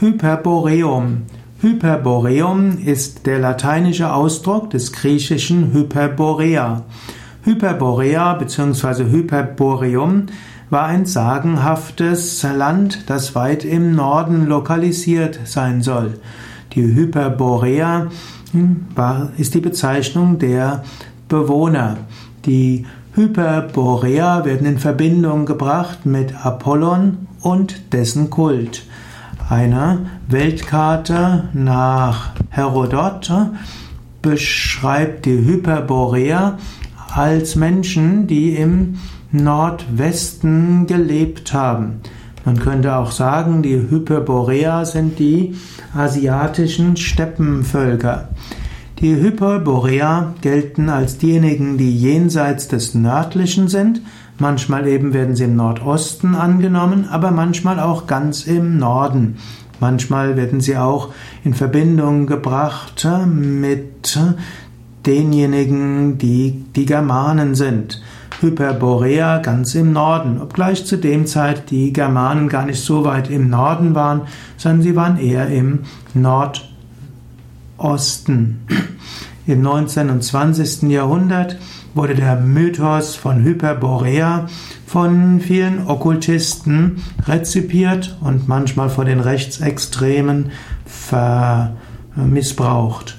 Hyperboreum. Hyperboreum ist der lateinische Ausdruck des griechischen Hyperborea. Hyperborea bzw. Hyperboreum war ein sagenhaftes Land, das weit im Norden lokalisiert sein soll. Die Hyperborea hm, ist die Bezeichnung der Bewohner. Die Hyperborea werden in Verbindung gebracht mit Apollon und dessen Kult. Eine Weltkarte nach Herodot beschreibt die Hyperborea als Menschen, die im Nordwesten gelebt haben. Man könnte auch sagen, die Hyperborea sind die asiatischen Steppenvölker. Die Hyperborea gelten als diejenigen, die jenseits des Nördlichen sind Manchmal eben werden sie im Nordosten angenommen, aber manchmal auch ganz im Norden. Manchmal werden sie auch in Verbindung gebracht mit denjenigen, die die Germanen sind. Hyperborea ganz im Norden, obgleich zu dem Zeit die Germanen gar nicht so weit im Norden waren, sondern sie waren eher im Nordosten. Im 19. und 20. Jahrhundert wurde der Mythos von Hyperborea von vielen Okkultisten rezipiert und manchmal von den Rechtsextremen missbraucht.